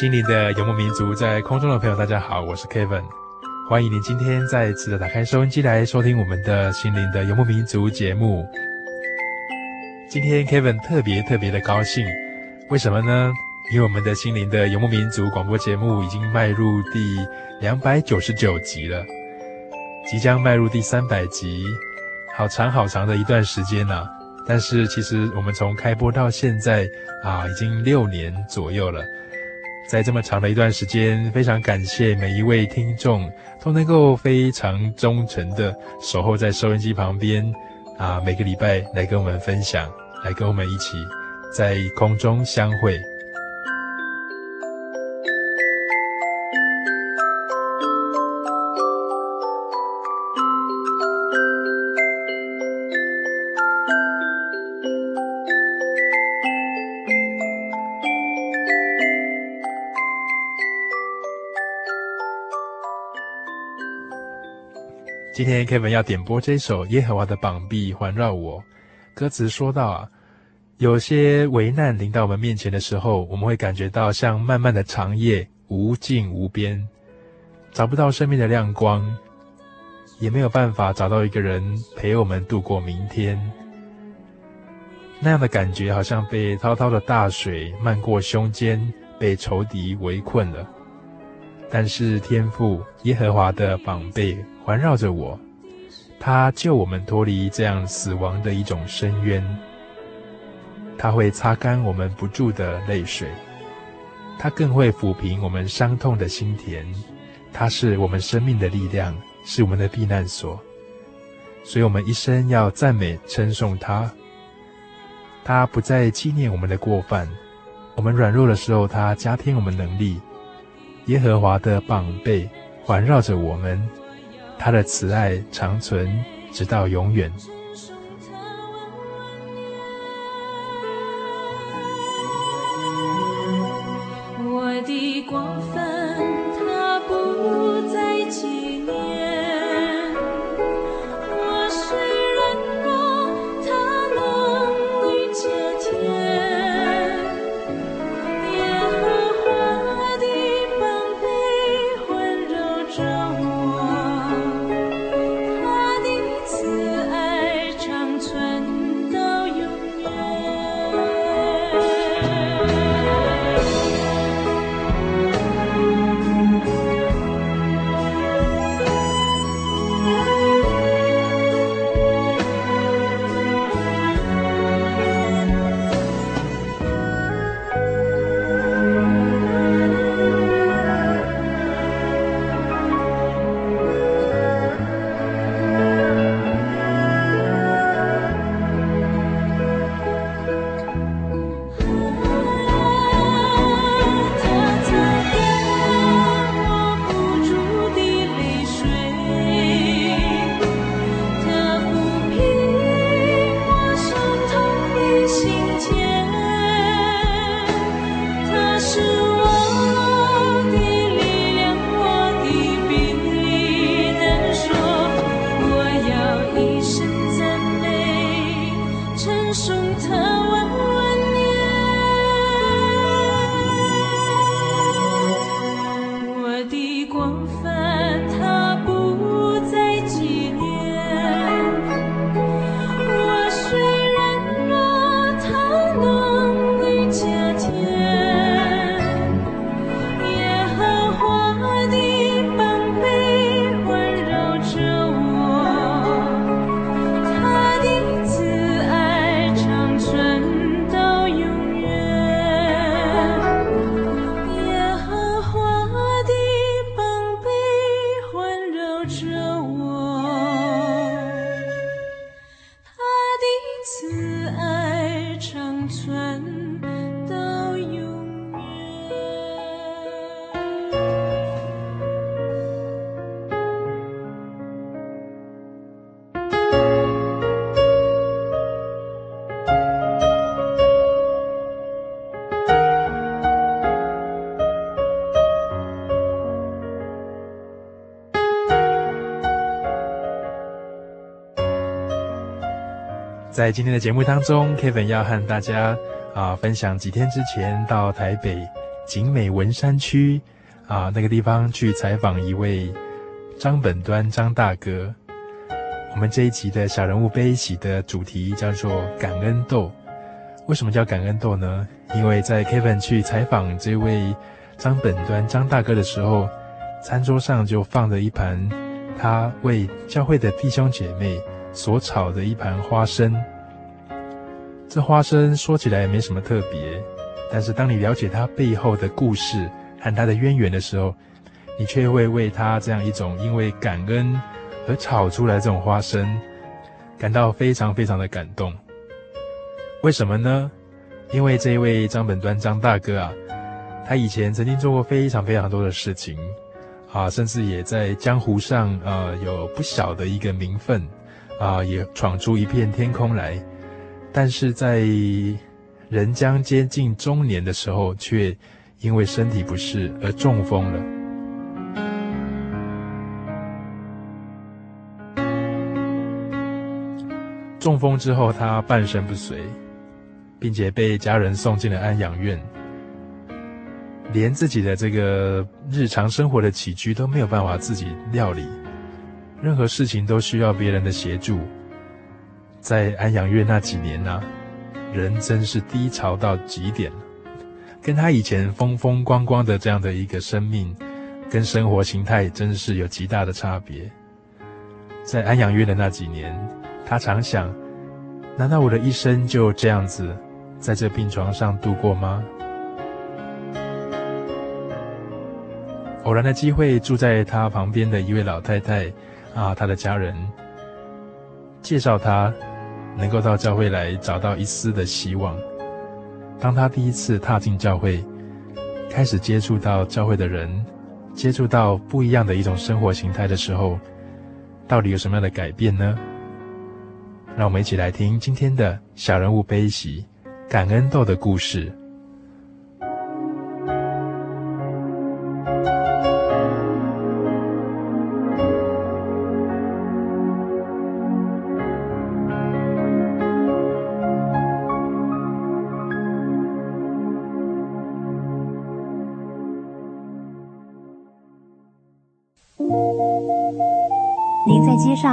心灵的游牧民族，在空中的朋友，大家好，我是 Kevin，欢迎您今天再次的打开收音机来收听我们的心灵的游牧民族节目。今天 Kevin 特别特别的高兴，为什么呢？因为我们的心灵的游牧民族广播节目已经迈入第两百九十九集了，即将迈入第三百集，好长好长的一段时间呢。但是其实我们从开播到现在啊，已经六年左右了。在这么长的一段时间，非常感谢每一位听众都能够非常忠诚的守候在收音机旁边，啊，每个礼拜来跟我们分享，来跟我们一起在空中相会。今天 Kevin 要点播这首《耶和华的膀臂环绕我》。歌词说到啊，有些危难临到我们面前的时候，我们会感觉到像漫漫的长夜，无尽无边，找不到生命的亮光，也没有办法找到一个人陪我们度过明天。那样的感觉，好像被滔滔的大水漫过胸间，被仇敌围困了。但是天父耶和华的膀臂。环绕着我，他救我们脱离这样死亡的一种深渊。他会擦干我们不住的泪水，他更会抚平我们伤痛的心田。他是我们生命的力量，是我们的避难所。所以，我们一生要赞美称颂他。他不再纪念我们的过犯，我们软弱的时候，他加添我们能力。耶和华的膀臂环绕着我们。他的慈爱长存，直到永远。在今天的节目当中，Kevin 要和大家啊分享几天之前到台北景美文山区啊那个地方去采访一位张本端张大哥。我们这一集的小人物悲喜的主题叫做感恩豆。为什么叫感恩豆呢？因为在 Kevin 去采访这位张本端张大哥的时候，餐桌上就放着一盘他为教会的弟兄姐妹所炒的一盘花生，这花生说起来也没什么特别，但是当你了解它背后的故事和它的渊源的时候，你却会为它这样一种因为感恩而炒出来这种花生，感到非常非常的感动。为什么呢？因为这一位张本端张大哥啊，他以前曾经做过非常非常多的事情，啊，甚至也在江湖上呃有不小的一个名分。啊，也闯出一片天空来，但是在人将接近中年的时候，却因为身体不适而中风了。中风之后，他半身不遂，并且被家人送进了安养院，连自己的这个日常生活的起居都没有办法自己料理。任何事情都需要别人的协助。在安养院那几年呢、人真是低潮到极点了，跟他以前风风光光的这样的一个生命跟生活形态，真是有极大的差别。在安养院的那几年，他常想：难道我的一生就这样子在这病床上度过吗？偶然的机会，住在他旁边的一位老太太。啊，他的家人介绍他能够到教会来找到一丝的希望。当他第一次踏进教会，开始接触到教会的人，接触到不一样的一种生活形态的时候，到底有什么样的改变呢？让我们一起来听今天的小人物悲喜感恩豆的故事。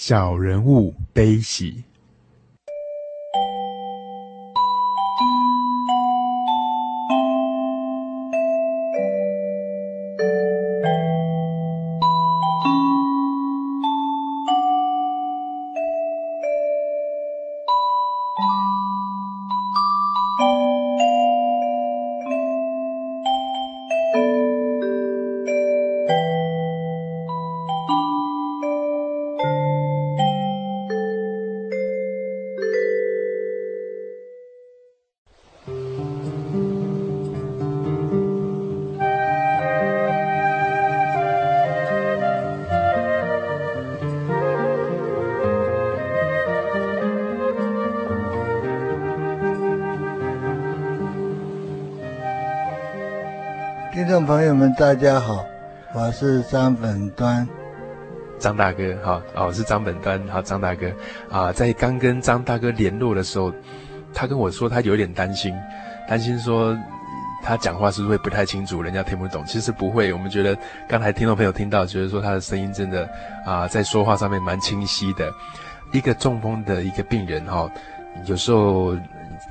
小人物悲喜。大家好，我是张本端，张大哥，好，哦，是张本端，好，张大哥，啊，在刚跟张大哥联络的时候，他跟我说他有点担心，担心说他讲话是不是会不太清楚，人家听不懂。其实不会，我们觉得刚才听众朋友听到，觉得说他的声音真的啊，在说话上面蛮清晰的。一个中风的一个病人哈，有时候。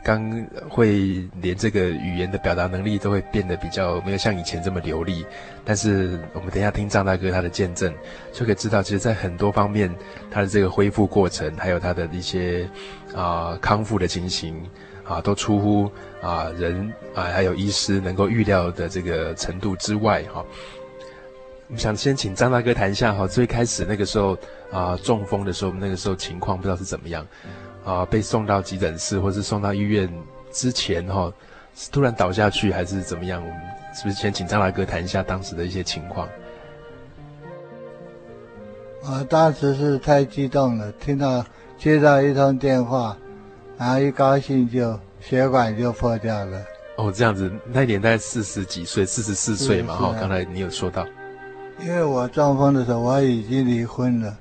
刚会连这个语言的表达能力都会变得比较没有像以前这么流利，但是我们等一下听张大哥他的见证，就可以知道，其实，在很多方面，他的这个恢复过程，还有他的一些啊、康复的情形啊，都出乎啊人啊还有医师能够预料的这个程度之外哈。我们想先请张大哥谈一下哈，最开始那个时候啊中风的时候，那个时候情况不知道是怎么样。啊，被送到急诊室，或是送到医院之前，哈，是突然倒下去，还是怎么样？我们是不是先请张大哥谈一下当时的一些情况？我当时是太激动了，听到接到一通电话，然后一高兴就血管就破掉了。哦，这样子，那年代四十几岁，四十四岁嘛，哈，刚才你有说到。因为我中风的时候我已经离婚了，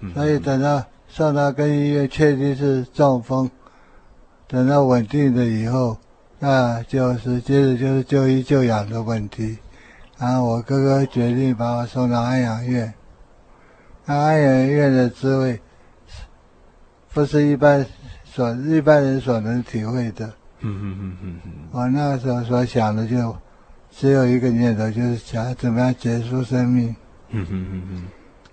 嗯、所以等到。上到跟医院确定是中风，等到稳定了以后，那就是接着就是就医就养的问题。然后我哥哥决定把我送到安养院。那安养院的滋味，不是一般所一般人所能体会的。嗯嗯嗯嗯嗯。我那时候所想的就只有一个念头，就是想怎么样结束生命。嗯嗯嗯嗯。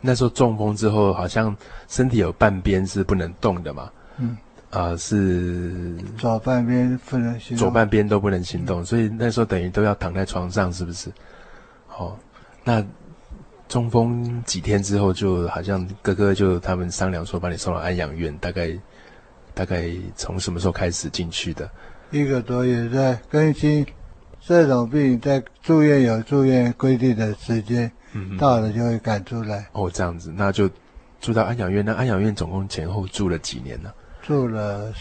那时候中风之后，好像身体有半边是不能动的嘛。嗯。啊、呃，是。左半边不能行动。左半边都不能行动，嗯、所以那时候等于都要躺在床上，是不是？哦，那中风几天之后，就好像哥哥就他们商量说，把你送到安养院，大概大概从什么时候开始进去的？一个多月，在更新这种病，在住院有住院规定的时间。嗯，到了就会赶出来。哦，这样子，那就住到安养院。那安养院总共前后住了几年呢？住了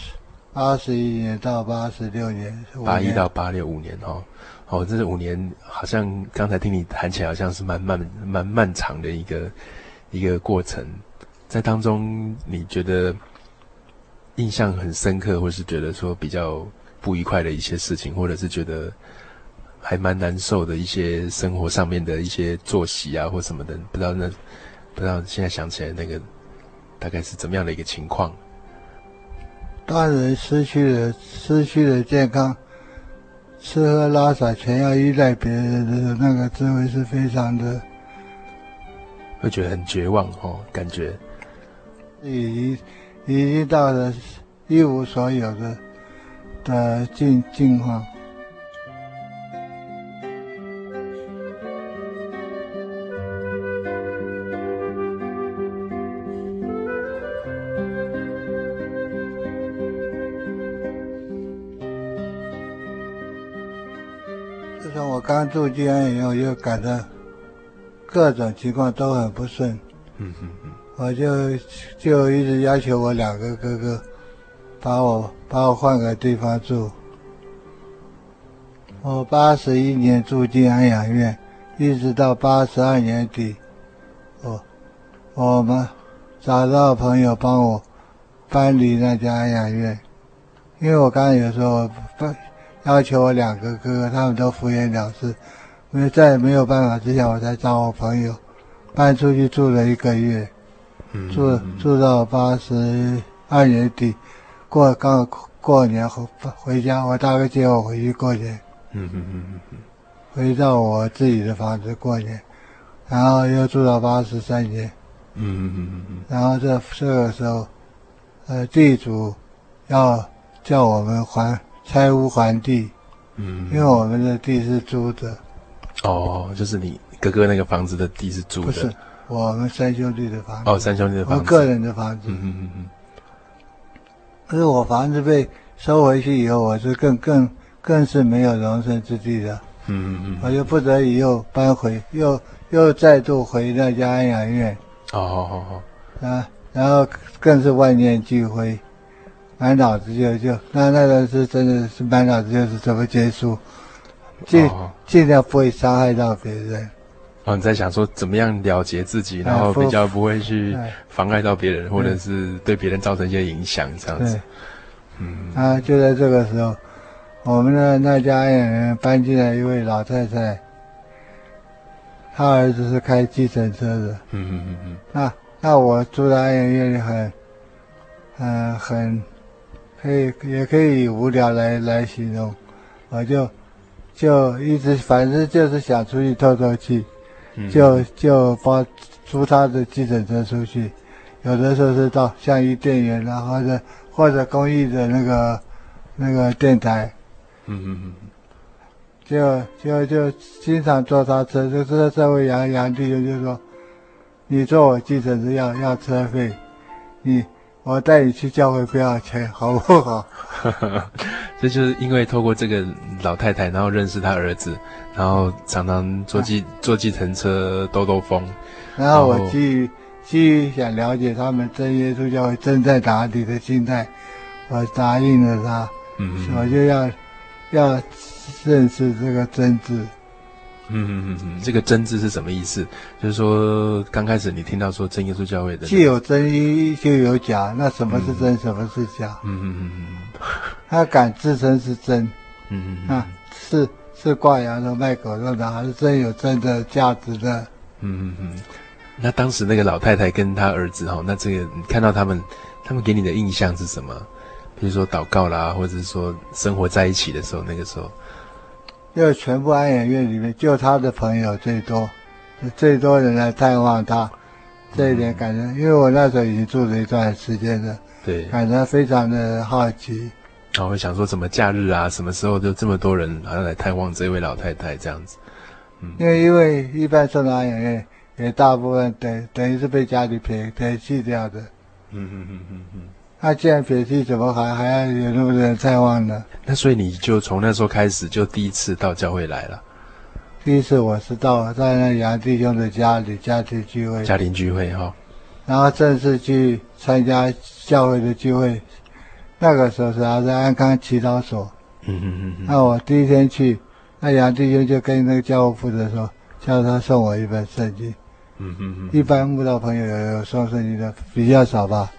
八十一年到八十六年。八一到八六五年哦，哦，这是五年，好像刚才听你谈起来，好像是蛮漫蛮漫长的一个一个过程。在当中，你觉得印象很深刻，或是觉得说比较不愉快的一些事情，或者是觉得？还蛮难受的一些生活上面的一些作息啊，或什么的，不知道那不知道现在想起来那个大概是怎么样的一个情况？当人失去了失去了健康，吃喝拉撒全要依赖别人的那个滋味是非常的，会觉得很绝望哦，感觉已经已经到了一无所有的的境境况。刚住进安养院，我就感到各种情况都很不顺。我就就一直要求我两个哥哥把我把我换个地方住。我八十一年住进安养院，一直到八十二年底，我我们找到朋友帮我搬离那家安养院，因为我刚才有时候。要求我两个哥哥，他们都敷衍了事，因为再也没有办法之下，我才找我朋友搬出去住了一个月，嗯、住住到八十二年底，过刚过年回回家，我大哥接我回去过年，嗯嗯嗯嗯，回到我自己的房子过年，然后又住到八十三年，嗯嗯嗯嗯，然后这这个时候，呃，地主要叫我们还。拆屋还地，嗯，因为我们的地是租的。哦，就是你哥哥那个房子的地是租的。不是，我们三兄弟的房子。哦，三兄弟的房子。我个人的房子。嗯嗯嗯嗯。可是我房子被收回去以后，我是更更更是没有容身之地的。嗯嗯嗯。我就不得已又搬回，又又再度回那家安养院。哦哦哦哦。啊，然后更是万念俱灰。满脑子就就那那个是真的是满脑子就是怎么结束，尽尽量不会伤害到别人。哦，你在想说怎么样了结自己，然后比较不会去妨碍到别人，或者是对别人造成一些影响，这样子。嗯。啊，就在这个时候，我们的那家安养院搬进来一位老太太，她儿子是开计程车的。嗯嗯嗯嗯。那那我住在安养院里很，嗯、呃，很，可以也可以以无聊来来形容，我就就一直反正就是想出去透透气。就就包租他的计程车出去，有的时候是到像伊甸园，然后或者或者公益的那个那个电台，嗯嗯嗯，就就就经常坐他车，就是这位杨杨弟兄就说，你坐我计程车要要车费，你我带你去教会不要钱，好不好？这就是因为透过这个老太太，然后认识她儿子，然后常常坐计坐计程车兜兜风。然后我去去想了解他们真耶稣教会正在哪里的心态，我答应了他。嗯，我就要要认识这个真字。嗯嗯嗯嗯，这个真字是什么意思？就是说刚开始你听到说真耶稣教会的，既有真就有假，那什么是真，什么是假？嗯嗯嗯嗯。他敢自称是真，嗯嗯啊，是是挂羊头卖狗肉的，还是真有真的价值的？嗯嗯嗯。那当时那个老太太跟他儿子哈，那这个你看到他们，他们给你的印象是什么？比如说祷告啦，或者是说生活在一起的时候，那个时候，就全部安养院里面，就他的朋友最多，最多人来探望他，这一点感觉，嗯、因为我那时候已经住了一段时间了。对，感觉非常的好奇，然后会想说，什么假日啊，什么时候就这么多人好像来探望这位老太太这样子？嗯，因为因为一般送到安养院，也大部分等等于是被家里撇撇弃掉的。嗯嗯嗯嗯嗯。那既然撇弃，怎么还还要有那么多人在望呢？那所以你就从那时候开始就第一次到教会来了。第一次我是到在那杨弟兄的家里家庭聚会。家庭聚会哈。然后正式去参加教会的聚会，那个时候是还在安康祈祷所。嗯嗯嗯。那我第一天去，那杨弟兄就跟那个教务负责说，叫他送我一本圣经。嗯嗯嗯。一般慕道朋友有有送圣经的比较少吧？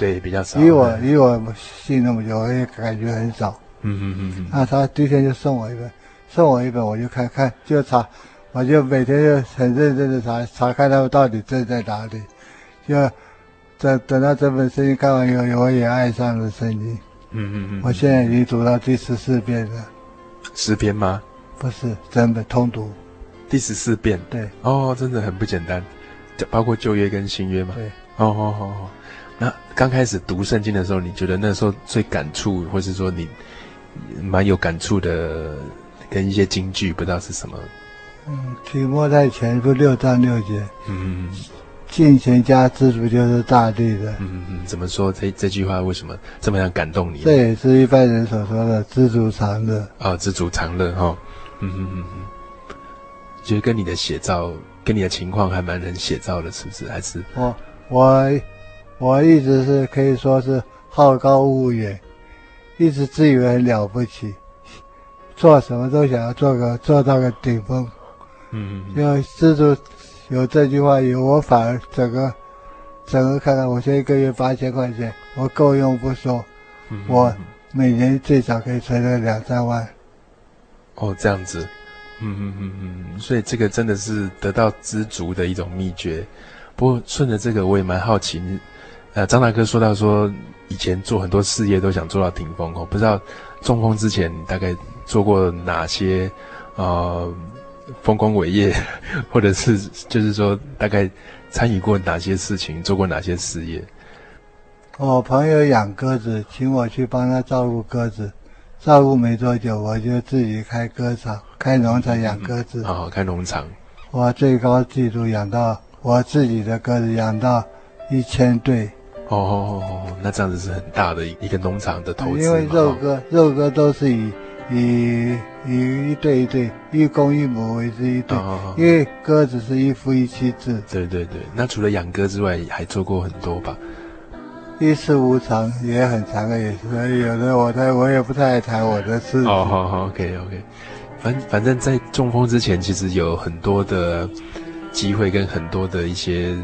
对，比较少。以我以我信那么久，我也感觉很少。嗯嗯嗯嗯。那他第一天就送我一本，送我一本，我就看看就查，我就每天就很认真的查查看他们到底正在哪里。就等等到这本圣经看完以后，我也爱上了圣经。嗯嗯嗯。我现在已经读到第十四遍了。十篇吗？不是，整本通读。第十四遍。对。哦，真的很不简单，包括旧约跟新约嘛。对。哦哦哦哦。那刚开始读圣经的时候，你觉得那时候最感触，或是说你蛮有感触的，跟一些金句，不知道是什么？嗯，提摩太前书六章六节。嗯嗯。敬虔加知主就是大地的。嗯嗯，怎么说这这句话为什么这么样感动你？这也是一般人所说的知足常乐。哦，知足常乐哈。嗯嗯嗯嗯，就是跟你的写照，跟你的情况还蛮能写照的，是不是？还是我我我一直是可以说是好高骛远，一直自以为很了不起，做什么都想要做个 做到个顶峰。嗯嗯，要知足。有这句话以后，我反而整个整个看看，我现在一个月八千块钱，我够用不说，嗯、我每年最少可以存个两三万。哦，这样子，嗯嗯嗯嗯，所以这个真的是得到知足的一种秘诀。不过顺着这个，我也蛮好奇，呃，张大哥说到说以前做很多事业都想做到顶峰哦，不知道中风之前大概做过哪些呃。丰功伟业，或者是就是说，大概参与过哪些事情，做过哪些事业？我朋友养鸽子，请我去帮他照顾鸽子，照顾没多久，我就自己开鸽场、开农场养鸽子。好好、嗯哦、开农场。我最高纪录养到我自己的鸽子养到一千对。哦哦哦哦，那这样子是很大的一个农场的投资。因为肉鸽，哦、肉鸽都是以。以以一对一对，一公一母为之一对，因为鸽子是一夫一妻制。对对对，那除了养鸽之外，还做过很多吧？一事无常也很长的，也是有的。我在我也不太爱谈我的事。哦好好，OK OK。反反正，在中风之前，其实有很多的机会跟很多的一些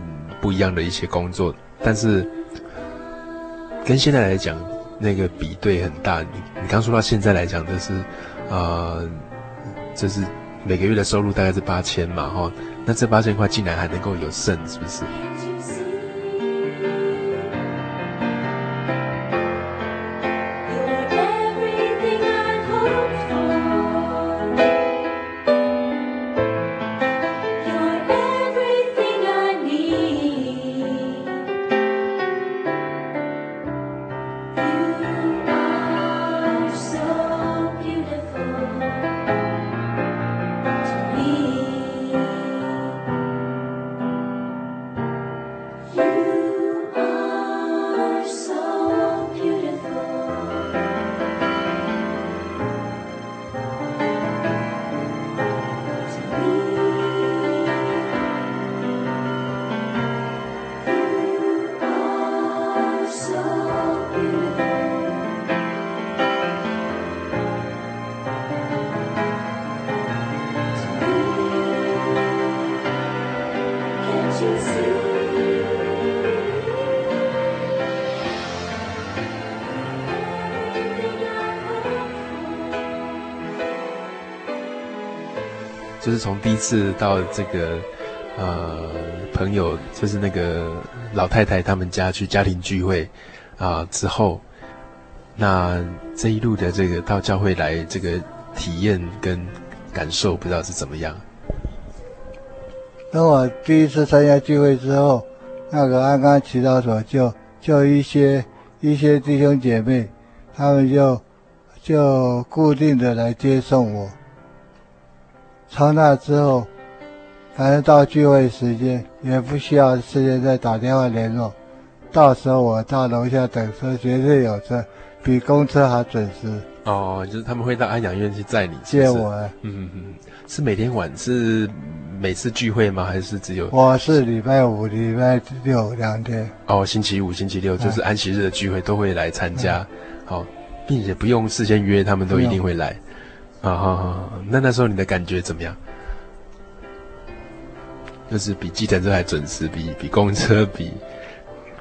不一样的一些工作，但是跟现在来讲，那个比对很大。你你刚说到现在来讲，就是呃，就是每个月的收入大概是八千嘛，哈，那这八千块竟然还能够有剩，是不是？从第一次到这个，呃，朋友就是那个老太太他们家去家庭聚会，啊、之后，那这一路的这个到教会来这个体验跟感受，不知道是怎么样。当我第一次参加聚会之后，那个安冈祈祷所就就一些一些弟兄姐妹，他们就就固定的来接送我。从那之后，反正到聚会时间也不需要事先再打电话联络，到时候我到楼下等车，绝对有车，比公车还准时。哦，就是他们会到安养院去载你是是接我。嗯嗯，是每天晚是每次聚会吗？还是只有？我是礼拜五、礼拜六两天。哦，星期五、星期六就是安息日的聚会都会来参加，好、嗯，并且不用事先约，他们都一定会来。啊哈哈，那那时候你的感觉怎么样？就是比计程车还准时，比比公车 比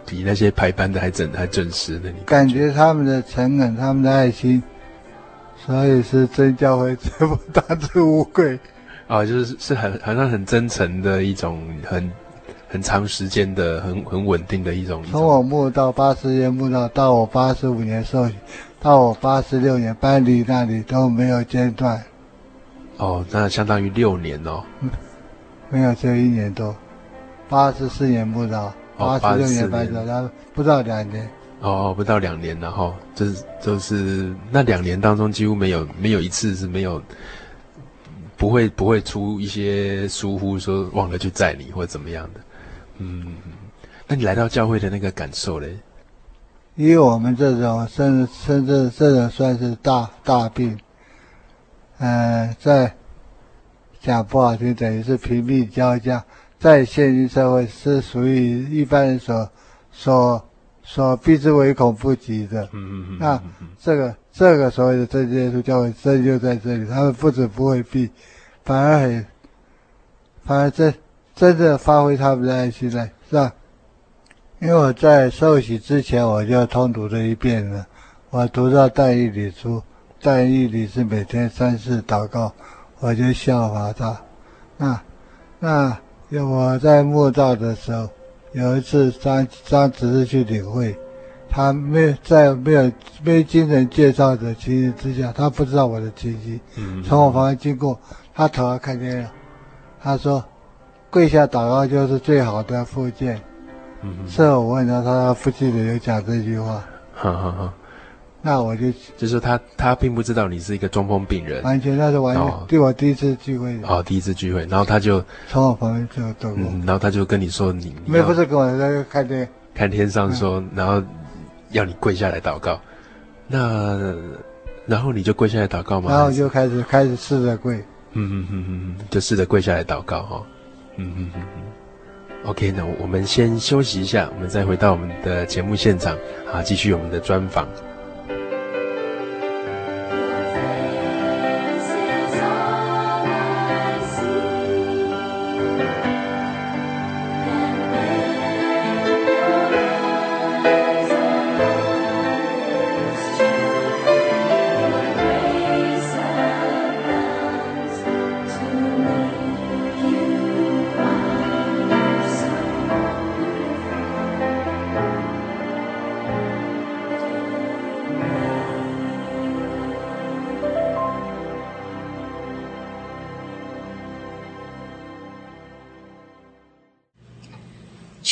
比那些排班的还准还准时的，你感觉他们的诚恳，他们的爱心，所以是真教会这么大智无愧。啊，就是是很好像很真诚的一种，很很长时间的，很很稳定的一种。从我慕到八十年慕道到我八十五年受洗。到我八十六年搬离那里都没有间断，哦，那相当于六年哦，没有，只有一年多，八十四年不到，八十六年搬走，然后不到两年，哦，不到两年，然后就是就是那两年当中几乎没有没有一次是没有，不会不会出一些疏忽说忘了去载你或者怎么样的，嗯，那你来到教会的那个感受嘞？以我们这种甚至甚至这种算是大大病，嗯、呃，在讲不好听，等于是贫病交加，在现今社会是属于一般人所所所避之唯恐不及的。嗯嗯嗯。那这个这个所谓的真耶稣教会真就在这里，他们不止不会避，反而很，反而真真正发挥他们的爱心来，是吧？因为我在受洗之前，我就通读了一遍了。我读到但以理书，但以理是每天三次祷告，我就效法他。那那有我在墓道的时候，有一次张张执事去领会，他没有在没有没经人介绍的情形之下，他不知道我的情形。嗯。从我旁边经过，他头儿看见了，他说：“跪下祷告就是最好的复健。”是我问他，他不记得有讲这句话。哈哈哈。那我就就是他，他并不知道你是一个中风病人，完全那是完全对我第一次聚会。哦，第一次聚会，然后他就从我旁边就走过，嗯，然后他就跟你说你，没不是跟我在看天，看天上说，然后要你跪下来祷告。那然后你就跪下来祷告吗？然后就开始开始试着跪。嗯嗯嗯嗯，就试着跪下来祷告哈。嗯嗯嗯嗯。OK，那我们先休息一下，我们再回到我们的节目现场，啊，继续我们的专访。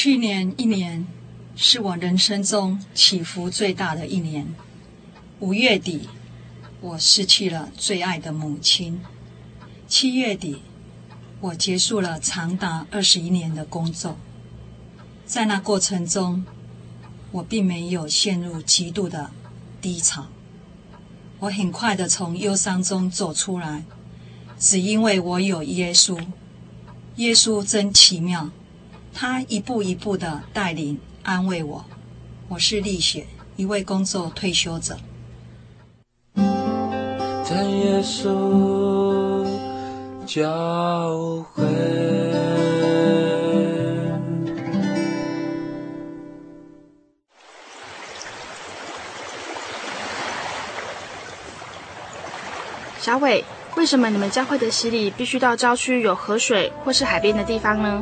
去年一年是我人生中起伏最大的一年。五月底，我失去了最爱的母亲；七月底，我结束了长达二十一年的工作。在那过程中，我并没有陷入极度的低潮。我很快的从忧伤中走出来，只因为我有耶稣。耶稣真奇妙。他一步一步的带领安慰我。我是丽雪，一位工作退休者。在耶稣教会。小伟，为什么你们教会的洗礼必须到郊区有河水或是海边的地方呢？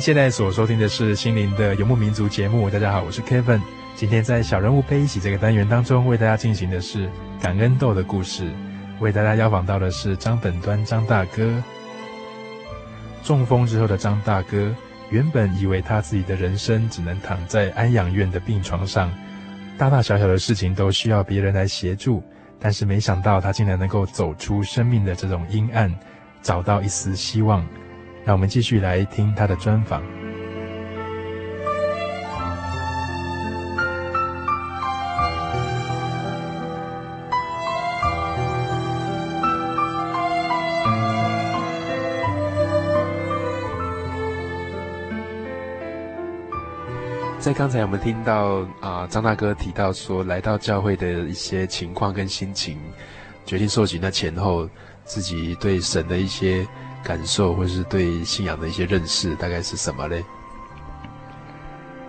现在所收听的是《心灵的游牧民族》节目。大家好，我是 Kevin。今天在小人物悲喜这个单元当中，为大家进行的是感恩豆的故事。为大家邀访到的是张本端张大哥。中风之后的张大哥，原本以为他自己的人生只能躺在安养院的病床上，大大小小的事情都需要别人来协助。但是没想到，他竟然能够走出生命的这种阴暗，找到一丝希望。让我们继续来听他的专访。在刚才我们听到啊、呃，张大哥提到说，来到教会的一些情况跟心情，决定受洗那前后，自己对神的一些。感受或是对信仰的一些认识，大概是什么嘞？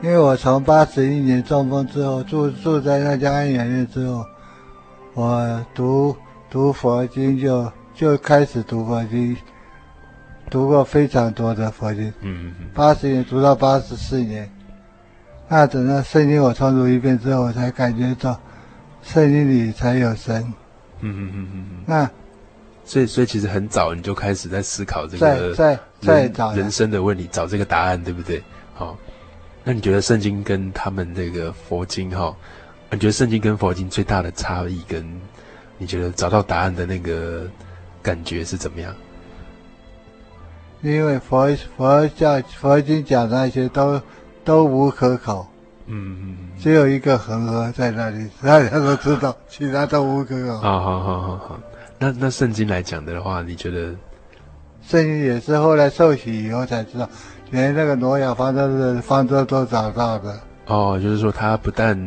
因为我从八十一年中风之后住住在那家安养院之后，我读读佛经就就开始读佛经，读过非常多的佛经。嗯嗯嗯。八十年读到八十四年，那等到圣经我重读一遍之后，我才感觉到圣经里才有神。嗯嗯嗯嗯。那。所以，所以其实很早你就开始在思考这个在在人人生的问题，找这个答案，对不对？好，那你觉得圣经跟他们这个佛经，哈，你觉得圣经跟佛经最大的差异，跟你觉得找到答案的那个感觉是怎么样？因为佛佛教佛经讲那些都都无可考，嗯嗯，只有一个恒河在那里，大家都知道，其他都无可考。好好好好好。那那圣经来讲的话，你觉得？圣经也是后来受洗以后才知道，连那个挪亚方舟的方舟都找到的。哦，就是说他不但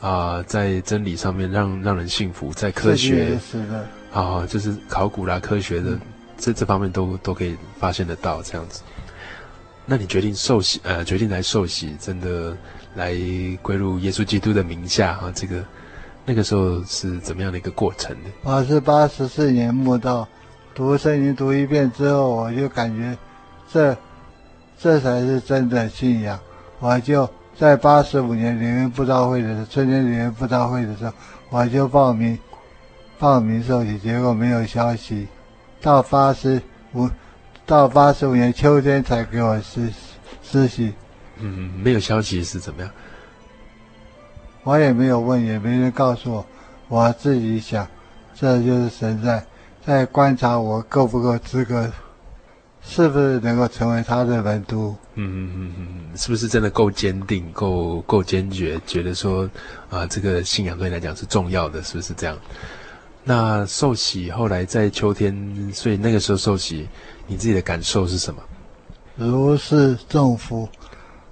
啊、呃、在真理上面让让人信服，在科学是的，啊、哦、就是考古啦科学的这这方面都都可以发现得到这样子。那你决定受洗，呃，决定来受洗，真的来归入耶稣基督的名下啊？这个那个时候是怎么样的一个过程呢？我是八十四年慕道，读圣经读一遍之后，我就感觉这这才是真的信仰。我就在八十五年里面布道会的时候，春天里面布道会的时候，我就报名报名受洗，结果没有消息，到八十五。到八十五年秋天才给我施施洗，嗯，没有消息是怎么样？我也没有问，也没人告诉我，我自己想，这就是神在在观察我够不够资格，是不是能够成为他的门徒？嗯嗯嗯嗯，是不是真的够坚定、够够坚决，觉得说啊、这个信仰对你来讲是重要的，是不是这样？那受洗后来在秋天，所以那个时候受洗。你自己的感受是什么？如释重负，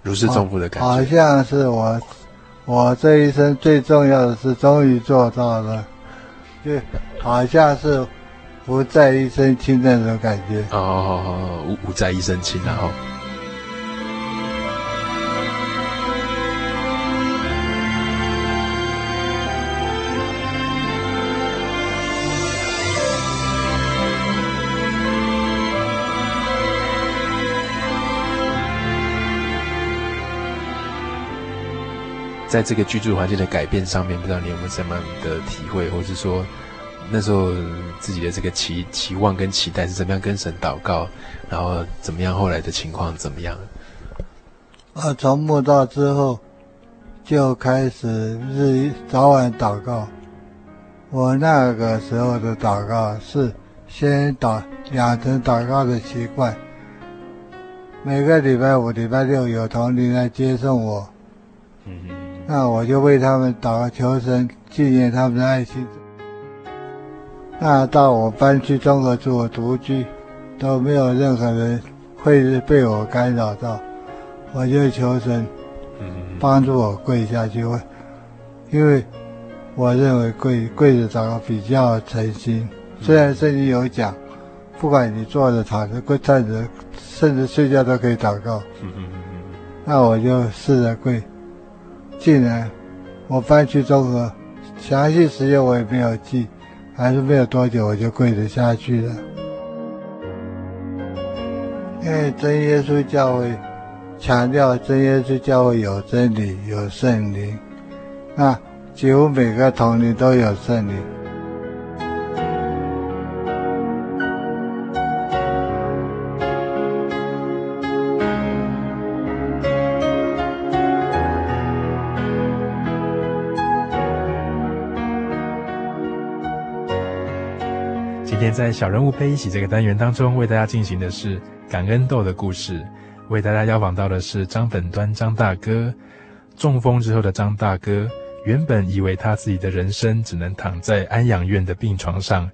如释重负的感觉。好像是我，我这一生最重要的是终于做到了，就好像是不在一身轻那种感觉。哦哦哦，无无在一身轻，然后。在这个居住环境的改变上面，不知道你有没有什么样的体会，或是说那时候自己的这个期期望跟期待是怎么样跟神祷告，然后怎么样后来的情况怎么样？啊，从慕道之后就开始日早晚祷告。我那个时候的祷告是先祷养成祷告的习惯，每个礼拜五、礼拜六有同龄来接送我。嗯。那我就为他们祷告求神纪念他们的爱心。那到我搬去中国住，我独居，都没有任何人会被我干扰到，我就求神帮助我跪下去，因为我认为跪跪着祷告比较诚心。虽然圣经有讲，不管你坐着、躺着、跪、站着，甚至睡觉都可以祷告。那我就试着跪。进来，我翻去中和，详细时间我也没有记，还是没有多久我就跪着下去了。因为真耶稣教会强调真耶稣教会有真理、有圣灵，那几乎每个同灵都有圣灵。在小人物悲喜这个单元当中，为大家进行的是感恩豆的故事。为大家邀访到的是张本端张大哥。中风之后的张大哥，原本以为他自己的人生只能躺在安养院的病床上，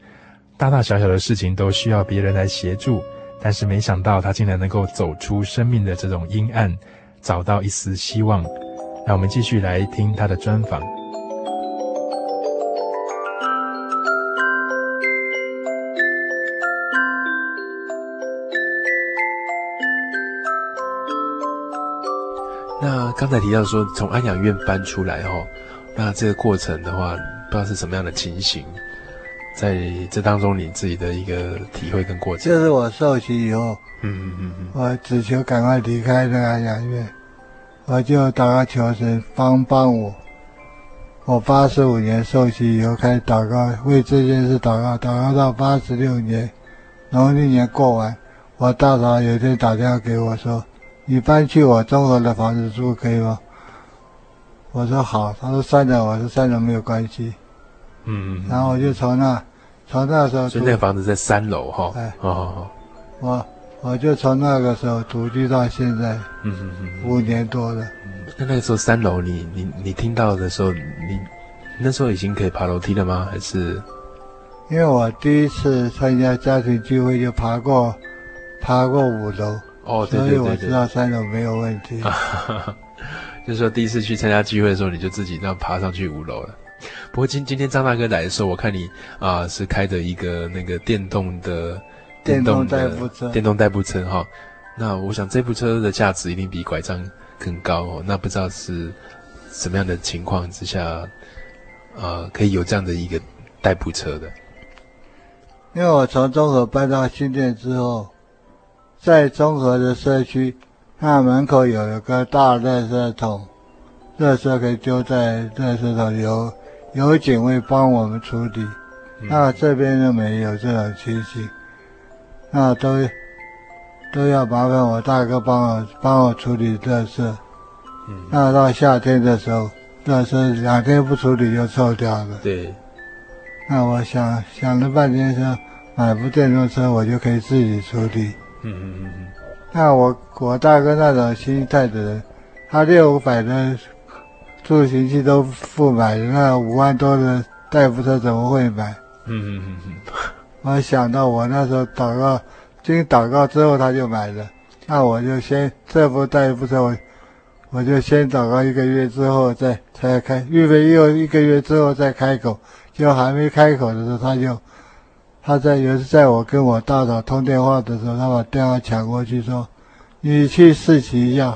大大小小的事情都需要别人来协助。但是没想到他竟然能够走出生命的这种阴暗，找到一丝希望。让我们继续来听他的专访。刚才提到说从安养院搬出来哦，那这个过程的话，不知道是什么样的情形，在这当中你自己的一个体会跟过程。就是我受洗以后，嗯嗯嗯，我只求赶快离开那个安养院，我就祷告求神帮帮我。我八十五年受洗以后开始祷告，为这件事祷告，祷告到八十六年农历年过完，我大嫂有一天打电话给我说。你搬去我中国的房子住可以吗？我说好。他说三楼，我说三楼没有关系。嗯嗯。然后我就从那，从那时候。所以那个房子在三楼哈。哎。好好好。我我就从那个时候独居到现在。嗯嗯嗯。五年多了。那那个时候三楼，你你你听到的时候，你那时候已经可以爬楼梯了吗？还是？因为我第一次参加家庭聚会就爬过，爬过五楼。哦，对对对对，所以我知道三楼没有问题。就是说，第一次去参加聚会的时候，你就自己这样爬上去五楼了。不过今今天张大哥来的时候，我看你啊、呃、是开着一个那个电动的电动代步车，电动代步车哈。那我想这部车的价值一定比拐杖更高哦。那不知道是什么样的情况之下，呃，可以有这样的一个代步车的？因为我从中和搬到新店之后，在综合的社区，那门口有一个大垃圾桶，垃圾可以丢在垃圾桶，有有警卫帮我们处理。嗯、那这边就没有这种情形，那都。都要麻烦我大哥帮我帮我处理垃圾，嗯，那到夏天的时候，垃圾两天不处理就臭掉了。对，那我想想了半天说，买部电动车我就可以自己处理。嗯嗯嗯嗯。那我我大哥那种心态的人，他六五百的助行器都不买，那五万多的代步车怎么会买？嗯嗯嗯嗯。我想到我那时候祷告。经祷告之后，他就买了。那我就先这部代步车，我我就先祷告一个月之后再才开，预备又一个月之后再开口。就还没开口的时候，他就他在有一次在我跟我大嫂通电话的时候，他把电话抢过去说：“你去试骑一下，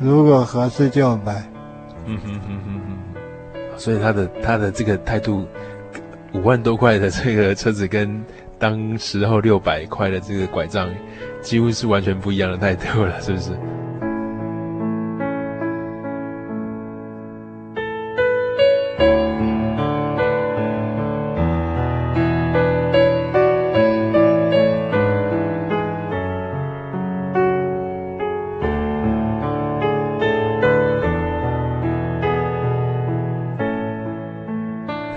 如果合适就买。”嗯哼哼哼哼。所以他的他的这个态度，五万多块的这个车子跟。当时候六百块的这个拐杖，几乎是完全不一样的态度了，是不是？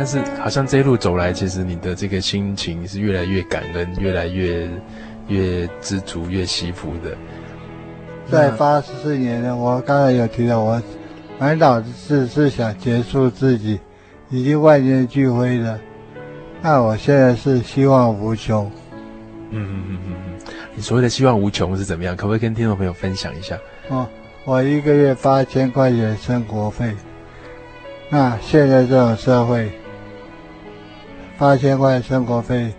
是，好像这一路走来，其实你的这个心情是越来越感恩，越来越越知足，越惜福的。在八十四年呢，我刚才有提到，我满脑子是是想结束自己，已经万念俱灰了。那我现在是希望无穷。嗯嗯嗯嗯嗯，你所谓的希望无穷是怎么样？可不可以跟听众朋友分享一下？哦，我一个月八千块钱生活费。那现在这种社会。八千块生活费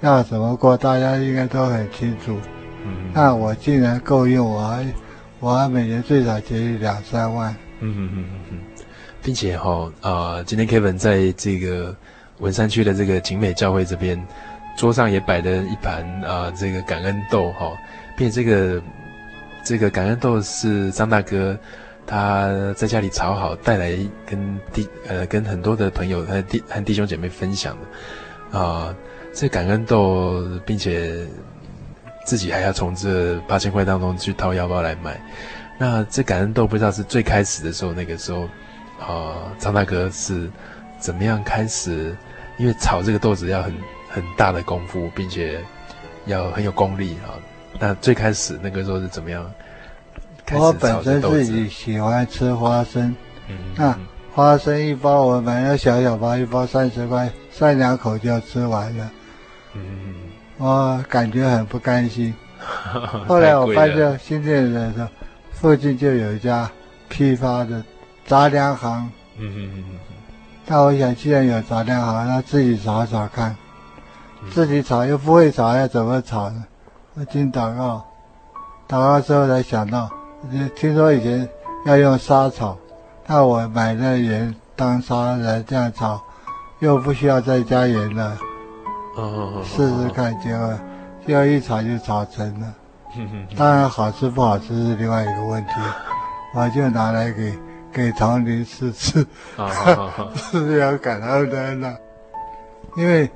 要怎么过？大家应该都很清楚。嗯，那我既然够用，我还我还每年最少节约两三万。嗯嗯嗯嗯嗯，并且哈、哦、啊、呃，今天 Kevin 在这个文山区的这个景美教会这边，桌上也摆了一盘啊、呃，这个感恩豆哈、哦，并且这个这个感恩豆是张大哥。他在家里炒好，带来跟弟呃跟很多的朋友和弟和弟兄姐妹分享的，啊、这感恩豆，并且自己还要从这八千块当中去掏腰包来买。那这感恩豆不知道是最开始的时候，那个时候，啊、张大哥是怎么样开始？因为炒这个豆子要很很大的功夫，并且要很有功力啊。那最开始那个时候是怎么样？我本身自己喜欢吃花生，嗯，那花生一包我买了小小包，一包三十块，三两口就吃完了，嗯，我感觉很不甘心。后来我发现新店的时候，附近就有一家批发的杂粮行，嗯嗯嗯嗯，那我想既然有杂粮行，那自己炒炒看，自己炒又不会炒，要怎么炒呢？我经祷告，祷告之后才想到。听说以前要用沙炒，那我买那盐当沙来这样炒，又不需要再加盐了。哦，试试看，结果就一炒就炒成了。当然好吃不好吃是另外一个问题，我就拿来给给同龄试吃，是这样感恩的呢。因为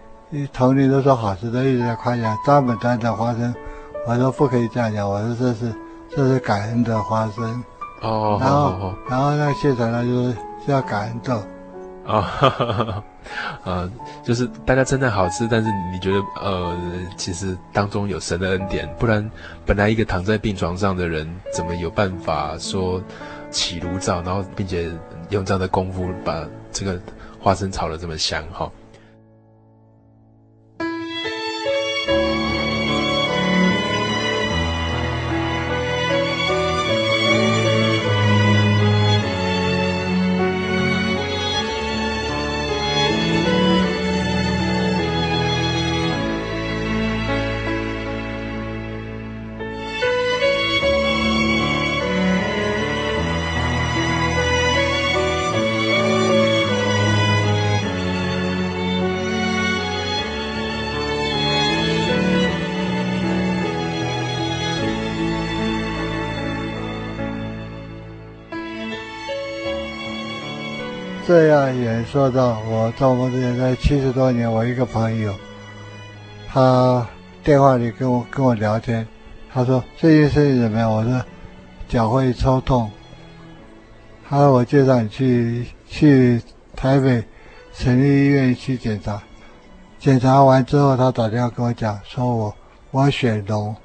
同龄都说好吃，都一直在夸奖张本端的花生，我说不可以这样讲，我说这是。这是感恩的花生。哦，然后、然后那个谢传呢，就是要感恩豆。啊，啊、呃，就是大家称赞好吃，但是你觉得呃，其实当中有神的恩典，不然本来一个躺在病床上的人，怎么有办法说起炉灶，然后并且用这样的功夫把这个花生炒得这么香哈？哦说到我中风之前在七十多年，我一个朋友，他电话里跟我跟我聊天，他说最近身体怎么样？我说脚会抽痛。他说我介绍你去去台北省立医院去检查，检查完之后，他打电话跟我讲，说我我血浓，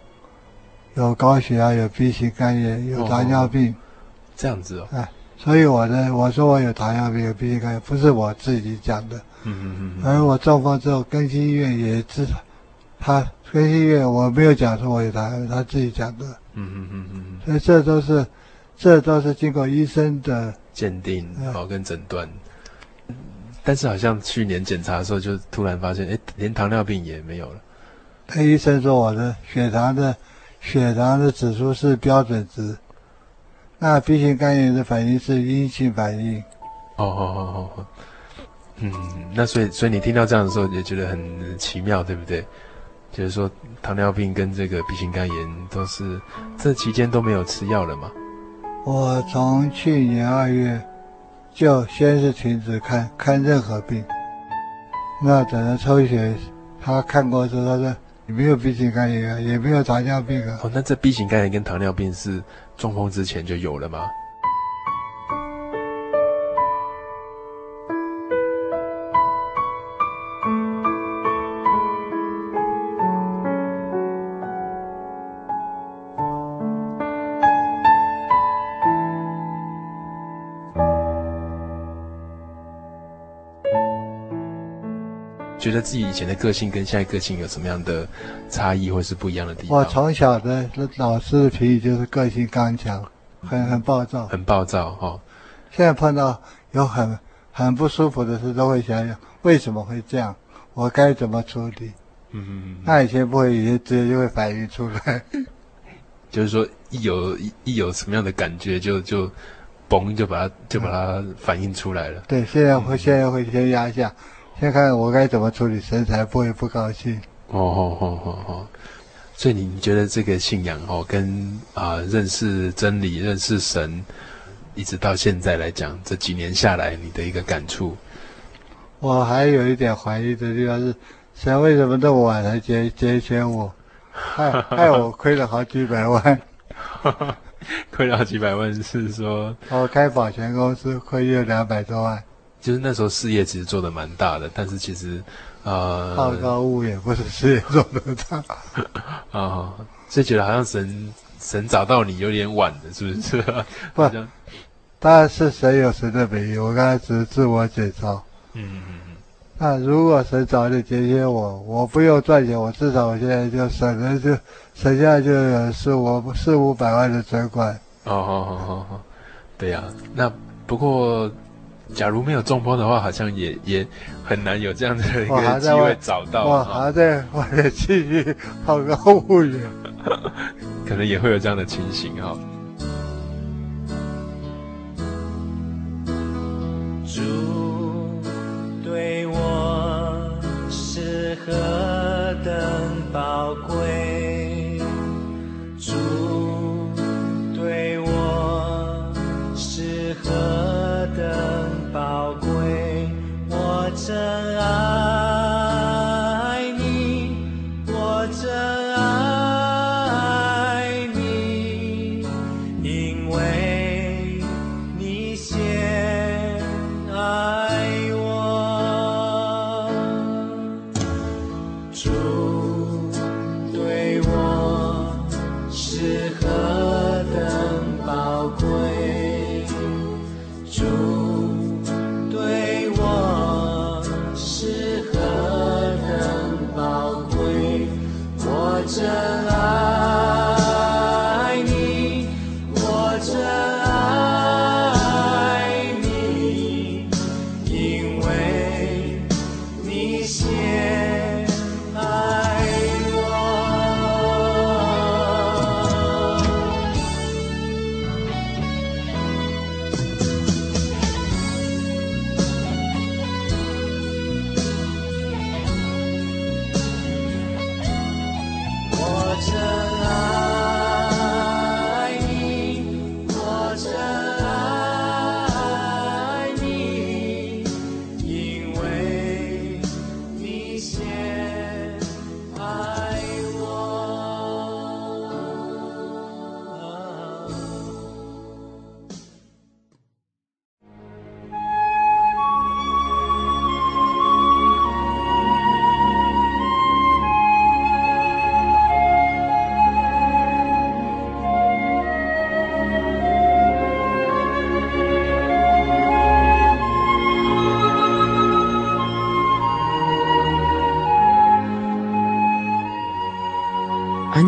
有高血压，有 B 型肝炎，有糖尿病。哦，这样子哦。哎，所以我呢，我说我有糖尿病，有 B 型肝，不是我自己讲的。嗯嗯嗯。而我中风之后，更新医院也知道，他更新医院我没有讲说我有糖尿病，他自己讲的。嗯嗯嗯嗯。所以这都是。这都是经过医生的鉴定，然后跟诊断。但是好像去年检查的时候，就突然发现，哎，连糖尿病也没有了。那医生说我的血糖的血糖的指数是标准值，那 B 型肝炎的反应是阴性反应。哦哦哦哦，嗯，那所以所以你听到这样的时候，也觉得很奇妙，对不对？就是说糖尿病跟这个 B 型肝炎都是这期间都没有吃药了吗？我从去年二月就先是停止看看任何病，那等着抽血，他看过之后，他说你没有 B 型肝炎啊，也没有糖尿病啊。哦，那这 B 型肝炎跟糖尿病是中风之前就有了吗？得自己以前的个性跟现在个性有什么样的差异，或是不一样的地方？我从小的老师的脾气就是个性刚强，很很暴躁，很暴躁哈、哦。现在碰到有很很不舒服的事，都会想想为什么会这样，我该怎么处理？嗯嗯嗯。那以前不会，以前直接就会反应出来。就是说，一有一一有什么样的感觉就，就就嘣，就把它就把它反应出来了。嗯、对，现在会现在会先压下。先看看我该怎么处理，神才不会不高兴。哦哦哦哦哦，所以你觉得这个信仰哦，跟啊、呃、认识真理、认识神，一直到现在来讲，这几年下来，你的一个感触？我还有一点怀疑的地方是，神为什么这么晚才接接选我，害害我亏了好几百万。亏了好几百万是说？我开保全公司亏了两百多万。就是那时候事业其实做得蛮大的，但是其实，呃，好高骛远，不是事业做得大，啊、哦，所以觉得好像神神找到你有点晚了，是不是？不，当然是神有神的美意，我刚才只是自我解嘲。嗯嗯嗯。那如果神早点接见我，我不用赚钱，我至少我现在就省了就省下就有四五四五百万的存款。哦哦哦哦哦，对呀、啊，那不过。假如没有中风的话，好像也也很难有这样的一个机会找到。我还在，我还在继续考个公务员，可能也会有这样的情形哈。主对我是何等宝贵，我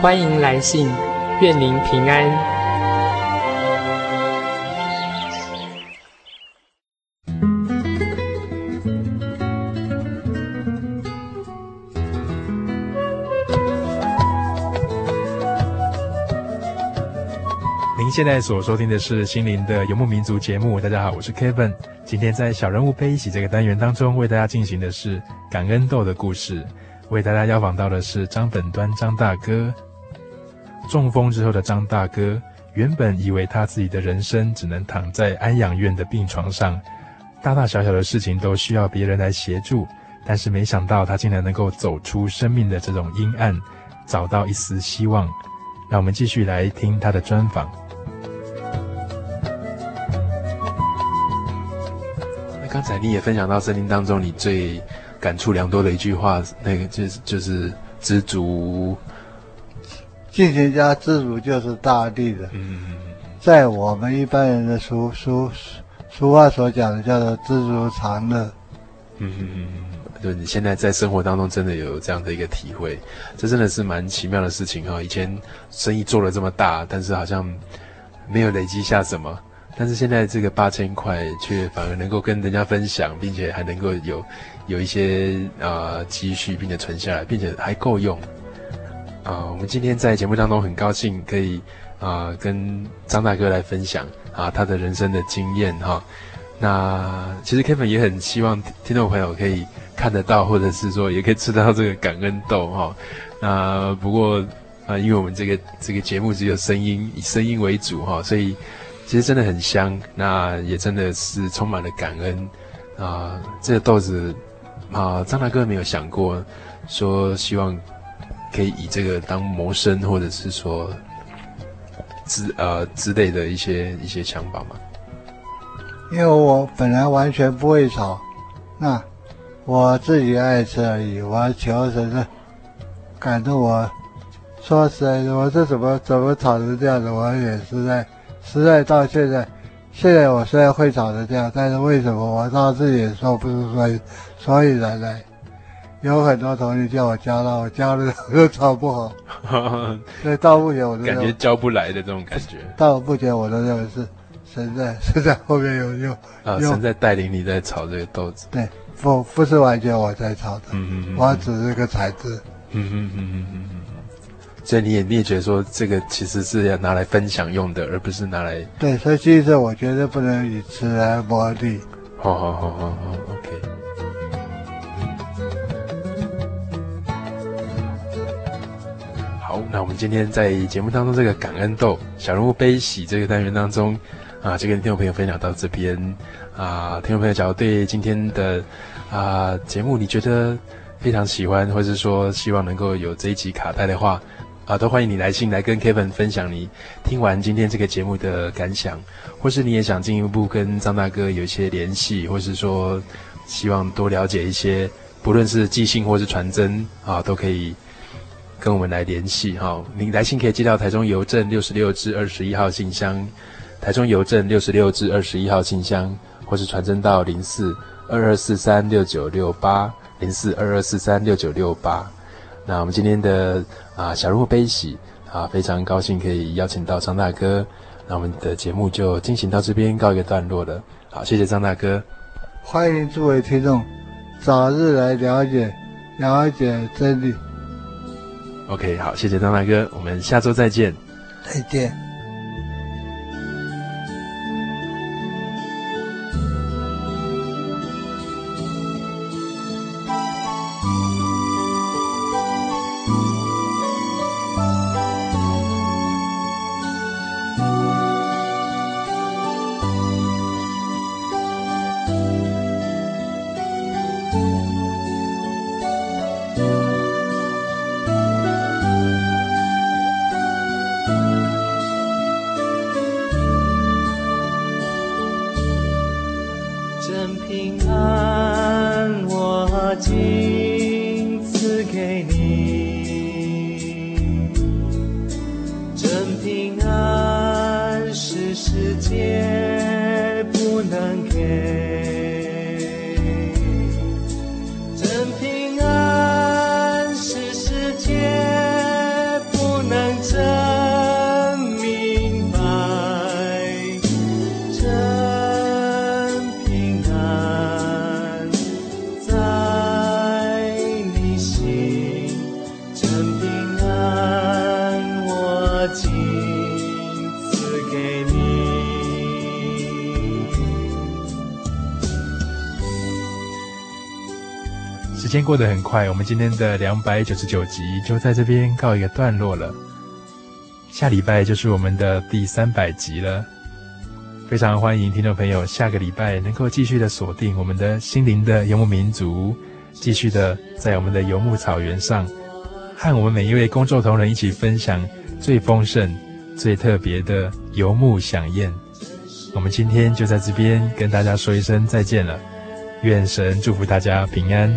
欢迎来信，愿您平安。您现在所收听的是《心灵的游牧民族》节目。大家好，我是 Kevin。今天在小人物悲喜这个单元当中，为大家进行的是感恩豆的故事。为大家邀访到的是张本端张大哥。中风之后的张大哥，原本以为他自己的人生只能躺在安养院的病床上，大大小小的事情都需要别人来协助。但是没想到他竟然能够走出生命的这种阴暗，找到一丝希望。让我们继续来听他的专访。那刚才你也分享到森林当中你最感触良多的一句话，那个就是就是知足。进行家知足就是大地的，嗯在我们一般人的俗俗俗话所讲的叫做知足常乐。嗯嗯嗯，对你现在在生活当中真的有这样的一个体会，这真的是蛮奇妙的事情哈。以前生意做了这么大，但是好像没有累积下什么，但是现在这个八千块却反而能够跟人家分享，并且还能够有有一些啊积蓄，并且存下来，并且还够用。啊、我们今天在节目当中很高兴可以啊、跟张大哥来分享啊他的人生的经验哈。那其实 Kevin 也很希望听众朋友可以看得到，或者是说也可以吃到这个感恩豆哈。那不过啊、因为我们这个这个节目只有声音，以声音为主哈，所以其实真的很香。那也真的是充满了感恩啊。这个豆子啊，张大哥没有想过说希望。可以以这个当谋生，或者是说之呃之类的一些一些想法吗？因为我本来完全不会炒，那我自己爱吃而已。我求神是感动我，说实在的，我这怎么怎么炒成这样子？我也实在实在到现在，现在我虽然会炒成这样，但是为什么我到自己也说不出所以所以然来。有很多同学叫我教了，我教了都教不好，所以到目前我都感觉教不来的这种感觉。到目前我都认为是神在神在后面有用啊，神在带领你在炒这个豆子。对，不不是完全我在炒的，嗯嗯嗯，我只是个材质。嗯嗯嗯嗯嗯嗯。所以你也你也觉得说这个其实是要拿来分享用的，而不是拿来。对，所以其实我觉得不能以吃来磨砺。好好好好好，OK。那我们今天在节目当中这个感恩豆小人物悲喜这个单元当中，啊，就跟听众朋友分享到这边啊。听众朋友，假如对今天的啊节目你觉得非常喜欢，或是说希望能够有这一集卡带的话，啊，都欢迎你来信来跟 Kevin 分享你听完今天这个节目的感想，或是你也想进一步跟张大哥有一些联系，或是说希望多了解一些，不论是寄信或是传真啊，都可以跟我们来联系哈。你来信可以寄到台中邮政六十六至二十一号信箱，台中邮政六十六至二十一号信箱，或是传真到零四二二四三六九六八。零四二二四三六九六八，那我们今天的啊小人物悲喜啊，非常高兴可以邀请到张大哥，那我们的节目就进行到这边告一个段落了。好，谢谢张大哥，欢迎诸位听众早日来了解了解真理。OK，好，谢谢张大哥，我们下周再见，再见。时时间过得很快，我们今天的两百九十九集就在这边告一个段落了。下礼拜就是我们的第三百集了，非常欢迎听众朋友下个礼拜能够继续的锁定我们的心灵的游牧民族，继续的在我们的游牧草原上，和我们每一位工作同仁一起分享最丰盛、最特别的游牧饗宴。我们今天就在这边跟大家说一声再见了，愿神祝福大家平安。